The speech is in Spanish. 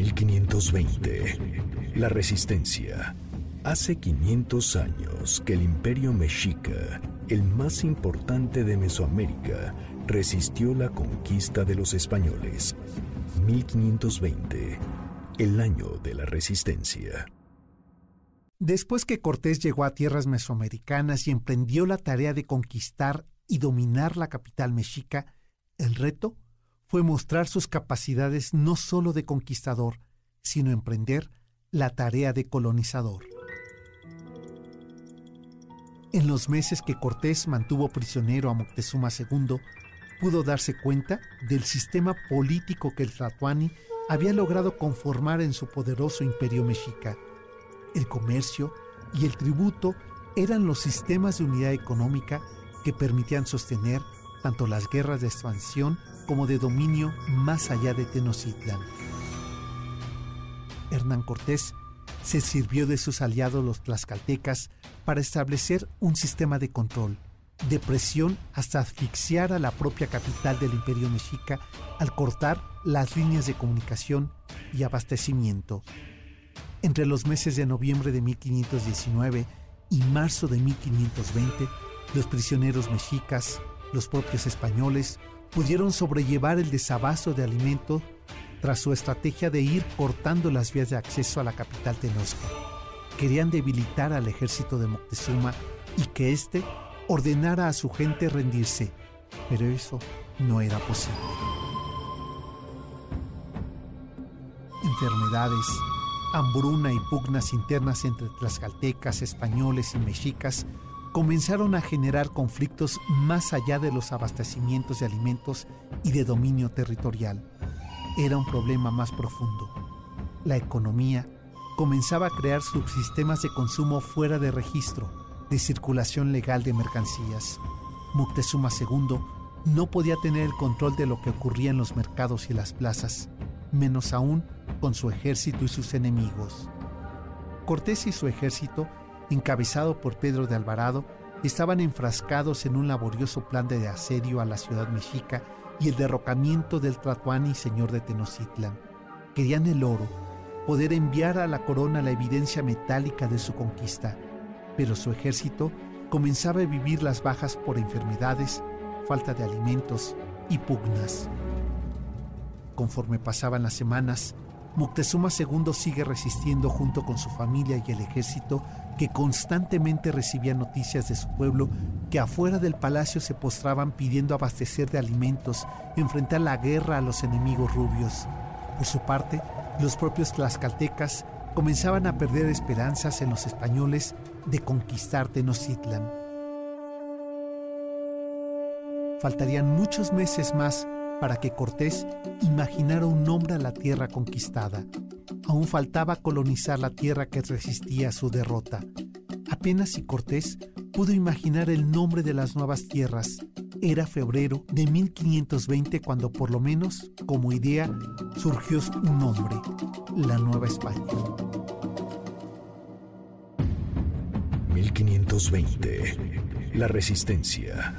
1520. La Resistencia. Hace 500 años que el imperio mexica, el más importante de Mesoamérica, resistió la conquista de los españoles. 1520. El año de la resistencia. Después que Cortés llegó a tierras mesoamericanas y emprendió la tarea de conquistar y dominar la capital mexica, el reto fue mostrar sus capacidades no solo de conquistador, sino emprender la tarea de colonizador. En los meses que Cortés mantuvo prisionero a Moctezuma II, pudo darse cuenta del sistema político que el Tlatoani había logrado conformar en su poderoso imperio mexica. El comercio y el tributo eran los sistemas de unidad económica que permitían sostener tanto las guerras de expansión como de dominio más allá de Tenochtitlan. Hernán Cortés se sirvió de sus aliados los tlaxcaltecas para establecer un sistema de control, de presión hasta asfixiar a la propia capital del imperio mexica al cortar las líneas de comunicación y abastecimiento. Entre los meses de noviembre de 1519 y marzo de 1520, los prisioneros mexicas, los propios españoles, pudieron sobrellevar el desabasto de alimentos tras su estrategia de ir cortando las vías de acceso a la capital Tenochtitlan. Querían debilitar al ejército de Moctezuma y que éste ordenara a su gente rendirse, pero eso no era posible. Enfermedades, hambruna y pugnas internas entre tlaxcaltecas, españoles y mexicas comenzaron a generar conflictos más allá de los abastecimientos de alimentos y de dominio territorial. Era un problema más profundo. La economía comenzaba a crear subsistemas de consumo fuera de registro, de circulación legal de mercancías. Moctezuma II no podía tener el control de lo que ocurría en los mercados y las plazas, menos aún con su ejército y sus enemigos. Cortés y su ejército encabezado por Pedro de Alvarado, estaban enfrascados en un laborioso plan de asedio a la ciudad mexica y el derrocamiento del Tlatoani, señor de Tenochtitlan. Querían el oro, poder enviar a la corona la evidencia metálica de su conquista, pero su ejército comenzaba a vivir las bajas por enfermedades, falta de alimentos y pugnas. Conforme pasaban las semanas, Moctezuma II sigue resistiendo junto con su familia y el ejército que constantemente recibía noticias de su pueblo que afuera del palacio se postraban pidiendo abastecer de alimentos, enfrentar la guerra a los enemigos rubios. Por su parte, los propios tlaxcaltecas comenzaban a perder esperanzas en los españoles de conquistar Tenochtitlan. Faltarían muchos meses más para que Cortés imaginara un nombre a la tierra conquistada. Aún faltaba colonizar la tierra que resistía a su derrota. Apenas si Cortés pudo imaginar el nombre de las nuevas tierras. Era febrero de 1520 cuando por lo menos, como idea, surgió un nombre, la Nueva España. 1520. La resistencia